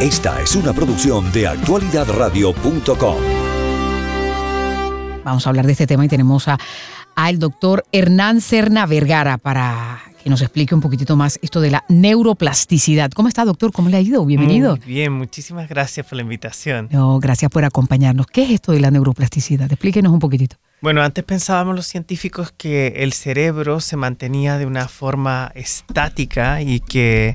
Esta es una producción de actualidadradio.com. Vamos a hablar de este tema y tenemos a, al doctor Hernán Serna Vergara para que nos explique un poquitito más esto de la neuroplasticidad. ¿Cómo está, doctor? ¿Cómo le ha ido? Bienvenido. Muy bien, muchísimas gracias por la invitación. No, gracias por acompañarnos. ¿Qué es esto de la neuroplasticidad? Explíquenos un poquitito. Bueno, antes pensábamos los científicos que el cerebro se mantenía de una forma estática y que,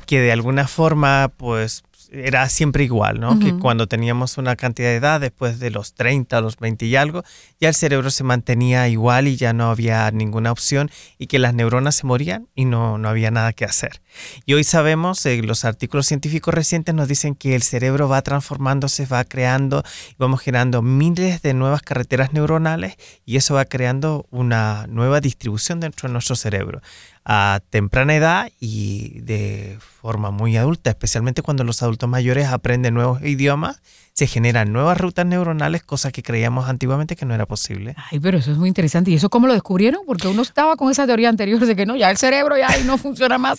que de alguna forma, pues era siempre igual, ¿no? Que cuando teníamos una cantidad de edad, después de los 30, los 20 y algo, ya el cerebro se mantenía igual y ya no había ninguna opción y que las neuronas se morían y no, no había nada que hacer. Y hoy sabemos, eh, los artículos científicos recientes nos dicen que el cerebro va transformándose, va creando, vamos generando miles de nuevas carreteras neuronales y eso va creando una nueva distribución dentro de nuestro cerebro a temprana edad y de forma muy adulta, especialmente cuando los adultos mayores aprenden nuevos idiomas, se generan nuevas rutas neuronales, cosas que creíamos antiguamente que no era posible. Ay, pero eso es muy interesante. ¿Y eso cómo lo descubrieron? Porque uno estaba con esa teoría anterior de que no, ya el cerebro ya no funciona más.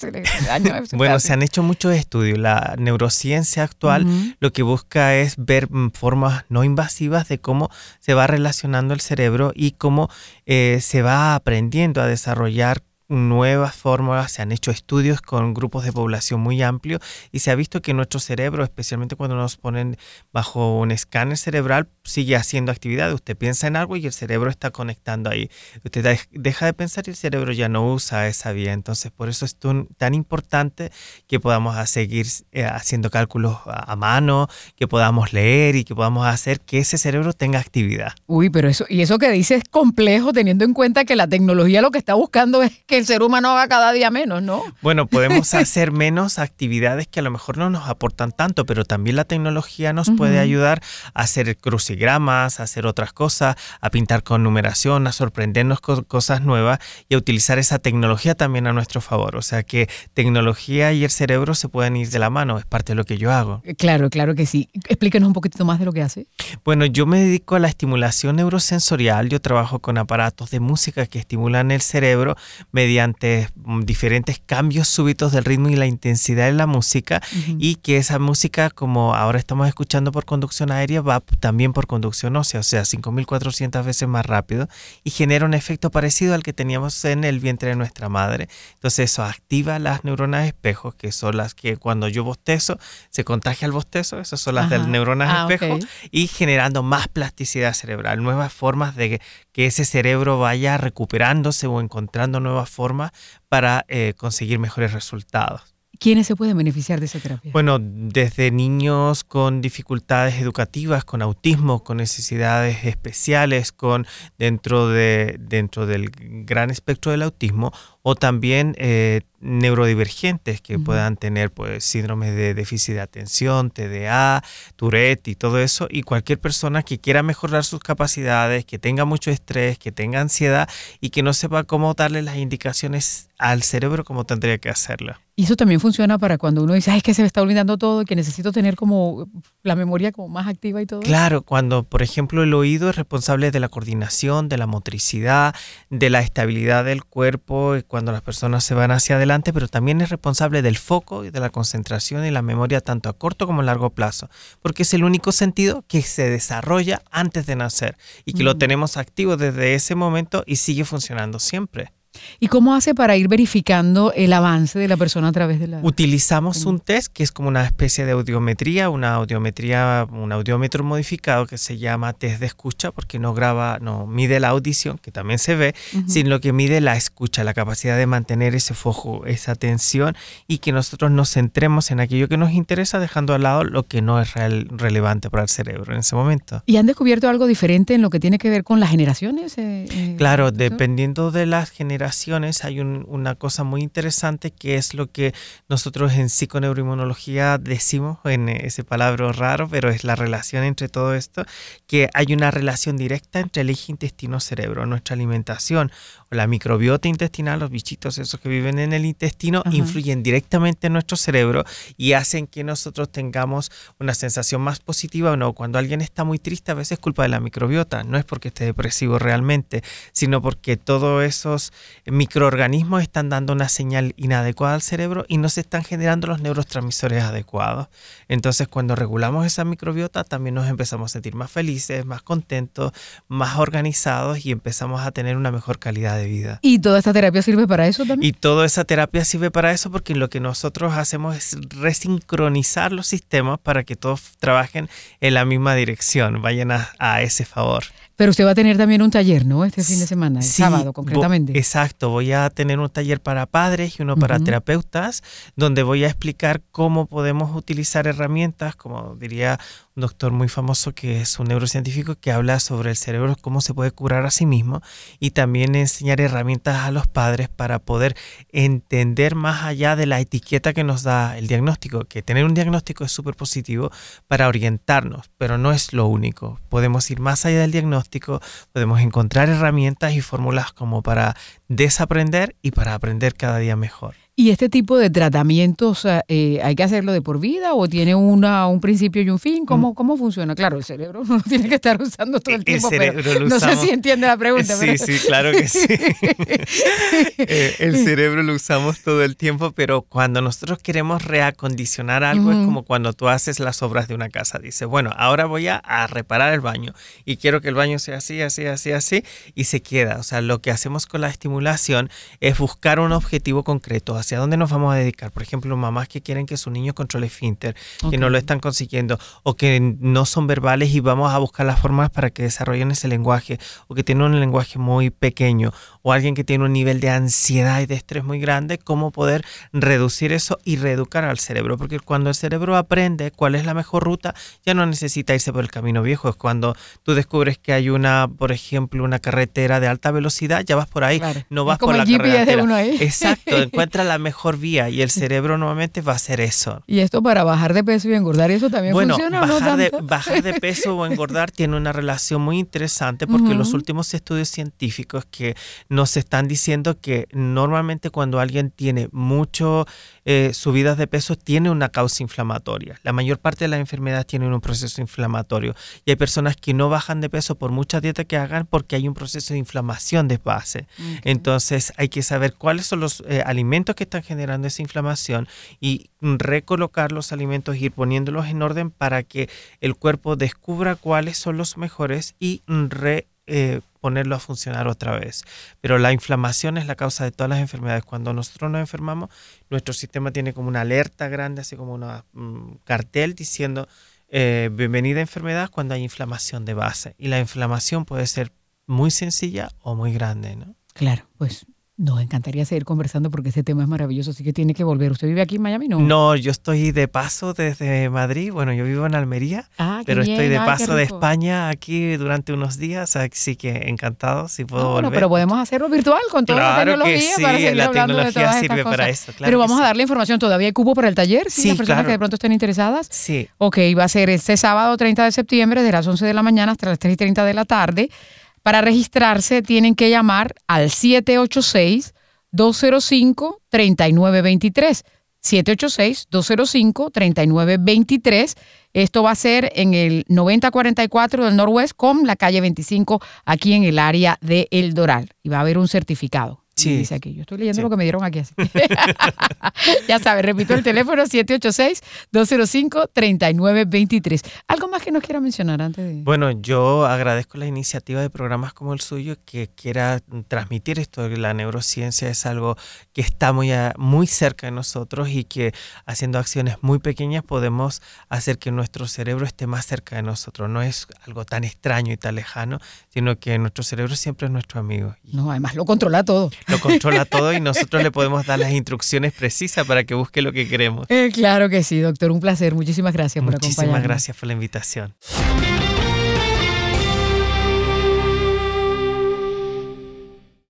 bueno, se han hecho muchos estudios. La neurociencia actual lo que busca es ver mm, formas no invasivas de cómo se va relacionando el cerebro y cómo eh, se va aprendiendo a desarrollar nuevas fórmulas, se han hecho estudios con grupos de población muy amplios y se ha visto que nuestro cerebro, especialmente cuando nos ponen bajo un escáner cerebral, sigue haciendo actividad. Usted piensa en algo y el cerebro está conectando ahí. Usted deja de pensar y el cerebro ya no usa esa vía. Entonces, por eso es tan importante que podamos seguir eh, haciendo cálculos a mano, que podamos leer y que podamos hacer que ese cerebro tenga actividad. Uy, pero eso, y eso que dice es complejo teniendo en cuenta que la tecnología lo que está buscando es que el ser humano haga cada día menos, ¿no? Bueno, podemos hacer menos actividades que a lo mejor no nos aportan tanto, pero también la tecnología nos puede ayudar a hacer crucigramas, a hacer otras cosas, a pintar con numeración, a sorprendernos con cosas nuevas y a utilizar esa tecnología también a nuestro favor. O sea que tecnología y el cerebro se pueden ir de la mano, es parte de lo que yo hago. Claro, claro que sí. Explíquenos un poquito más de lo que hace. Bueno, yo me dedico a la estimulación neurosensorial, yo trabajo con aparatos de música que estimulan el cerebro, me mediante mm, diferentes cambios súbitos del ritmo y la intensidad de la música y que esa música, como ahora estamos escuchando por conducción aérea, va también por conducción ósea, o sea, 5.400 veces más rápido y genera un efecto parecido al que teníamos en el vientre de nuestra madre. Entonces eso activa las neuronas espejos, que son las que cuando yo bostezo, se contagia el bostezo, esas son las del neuronas ah, espejo, y generando más plasticidad cerebral, nuevas formas de que ese cerebro vaya recuperándose o encontrando nuevas formas para eh, conseguir mejores resultados. ¿Quiénes se pueden beneficiar de esa terapia? Bueno, desde niños con dificultades educativas, con autismo, con necesidades especiales, con dentro, de, dentro del gran espectro del autismo, o también eh, neurodivergentes que puedan tener pues síndrome de déficit de atención, TDA, Tourette y todo eso, y cualquier persona que quiera mejorar sus capacidades, que tenga mucho estrés, que tenga ansiedad y que no sepa cómo darle las indicaciones al cerebro como tendría que hacerlo. Y eso también funciona para cuando uno dice, Ay, es que se me está olvidando todo y que necesito tener como la memoria como más activa y todo. Claro, cuando por ejemplo el oído es responsable de la coordinación, de la motricidad, de la estabilidad del cuerpo, cuando las personas se van hacia adelante, pero también es responsable del foco y de la concentración y la memoria tanto a corto como a largo plazo, porque es el único sentido que se desarrolla antes de nacer y que lo tenemos activo desde ese momento y sigue funcionando siempre. ¿Y cómo hace para ir verificando el avance de la persona a través de la... Utilizamos un test que es como una especie de audiometría, una audiometría, un audiómetro modificado que se llama test de escucha porque no graba, no mide la audición, que también se ve, sino que mide la escucha, la capacidad de mantener ese foco, esa atención y que nosotros nos centremos en aquello que nos interesa dejando al lado lo que no es relevante para el cerebro en ese momento. ¿Y han descubierto algo diferente en lo que tiene que ver con las generaciones? Eh, eh, claro, dependiendo de las generaciones, hay una cosa muy interesante que es lo que nosotros en psiconeuroinmunología decimos en ese palabra raro, pero es la relación entre todo esto, que hay una relación directa entre el eje intestino-cerebro, nuestra alimentación o la microbiota intestinal, los bichitos esos que viven en el intestino, influyen directamente en nuestro cerebro y hacen que nosotros tengamos una sensación más positiva o no. Cuando alguien está muy triste, a veces es culpa de la microbiota, no es porque esté depresivo realmente, sino porque todos esos microorganismos están dando una señal inadecuada al cerebro y no se están generando los neurotransmisores adecuados. Entonces, cuando regulamos esa microbiota, también nos empezamos a sentir más felices, más contentos, más organizados y empezamos a tener una mejor calidad de vida. ¿Y toda esta terapia sirve para eso también? Y toda esa terapia sirve para eso porque lo que nosotros hacemos es resincronizar los sistemas para que todos trabajen en la misma dirección, vayan a, a ese favor. Pero usted va a tener también un taller, ¿no? Este fin de semana, el sábado concretamente. Exacto, voy a tener un taller para padres y uno para terapeutas, donde voy a explicar cómo podemos utilizar herramientas, como diría doctor muy famoso que es un neurocientífico que habla sobre el cerebro, cómo se puede curar a sí mismo y también enseñar herramientas a los padres para poder entender más allá de la etiqueta que nos da el diagnóstico, que tener un diagnóstico es súper positivo para orientarnos, pero no es lo único. Podemos ir más allá del diagnóstico, podemos encontrar herramientas y fórmulas como para desaprender y para aprender cada día mejor. ¿Y este tipo de tratamientos eh, hay que hacerlo de por vida o tiene una, un principio y un fin? ¿Cómo, mm. ¿Cómo funciona? Claro, el cerebro no tiene que estar usando todo el tiempo, pero no sé si entiende la pregunta. Sí, sí, claro que sí. Eh, el cerebro lo usamos todo el tiempo, pero cuando nosotros queremos reacondicionar algo es como cuando tú haces las obras de una casa. Dice, bueno, ahora voy a, a reparar el baño y quiero que el baño sea así, así, así, así, y se queda. O sea, lo que hacemos con la estimulación es buscar un objetivo concreto hacia dónde nos vamos a dedicar. Por ejemplo, mamás que quieren que su niño controle finter, que no lo están consiguiendo, o que no son verbales y vamos a buscar las formas para que desarrollen ese lenguaje, o que tienen un lenguaje muy pequeño, o alguien que tiene un nivel de ansiedad y de estrés muy grande, cómo poder reducir eso y reeducar al cerebro. Porque cuando el cerebro aprende cuál es la mejor ruta, ya no necesita irse por el camino viejo. Es cuando tú descubres que hay una, por ejemplo, una carretera de alta velocidad, ya vas por ahí, no vas por la carretera. Exacto, encuentra la mejor vía y el cerebro nuevamente va a hacer eso. ¿Y esto para bajar de peso y engordar? ¿Y eso también funciona? Bueno, bajar, de, bajar de peso o engordar tiene una relación muy interesante porque los últimos estudios científicos que nos están diciendo que normalmente cuando alguien tiene mucho eh, subidas de peso tiene una causa inflamatoria. La mayor parte de las enfermedades tienen un proceso inflamatorio y hay personas que no bajan de peso por mucha dieta que hagan porque hay un proceso de inflamación de base. Entonces hay que saber cuáles son los eh, alimentos que están generando esa inflamación y recolocar los alimentos, ir poniéndolos en orden para que el cuerpo descubra cuáles son los mejores y re, eh, ponerlo a funcionar otra vez. Pero la inflamación es la causa de todas las enfermedades. Cuando nosotros nos enfermamos, nuestro sistema tiene como una alerta grande, así como un cartel diciendo eh, bienvenida enfermedad cuando hay inflamación de base. Y la inflamación puede ser muy sencilla o muy grande, ¿no? Claro, pues nos encantaría seguir conversando porque este tema es maravilloso, así que tiene que volver. ¿Usted vive aquí en Miami? No, no yo estoy de paso desde Madrid. Bueno, yo vivo en Almería, ah, pero estoy de paso de España aquí durante unos días, así que encantado si puedo ah, volver. pero podemos hacerlo virtual con toda la tecnología sí, para seguir la hablando tecnología de sirve para eso. pero vamos a darle información. ¿Todavía hay cubo para el taller? Sí, las personas que de pronto estén interesadas. Sí. Ok, va a ser este sábado 30 de septiembre de las 11 de la mañana hasta las 3 y 30 de la tarde. Para registrarse tienen que llamar al 786 205-3923. 786-205-3923. Esto va a ser en el 9044 del Norwest con la calle 25 aquí en el área de El Doral. Y va a haber un certificado. Sí. Dice aquí. Yo estoy leyendo lo que me dieron aquí. Así. ya sabes, repito el teléfono 786-205-3923. ¿Algo más que nos quiera mencionar antes de.? Bueno, yo agradezco la iniciativa de programas como el suyo que quiera transmitir esto. La neurociencia es algo que está muy, muy cerca de nosotros y que haciendo acciones muy pequeñas podemos hacer que nuestro cerebro esté más cerca de nosotros. No es algo tan extraño y tan lejano, sino que nuestro cerebro siempre es nuestro amigo. No, además lo controla todo lo controla todo y nosotros le podemos dar las instrucciones precisas para que busque lo que queremos. Eh, claro que sí, doctor. Un placer. Muchísimas gracias por acompañarnos. Muchísimas gracias por la invitación.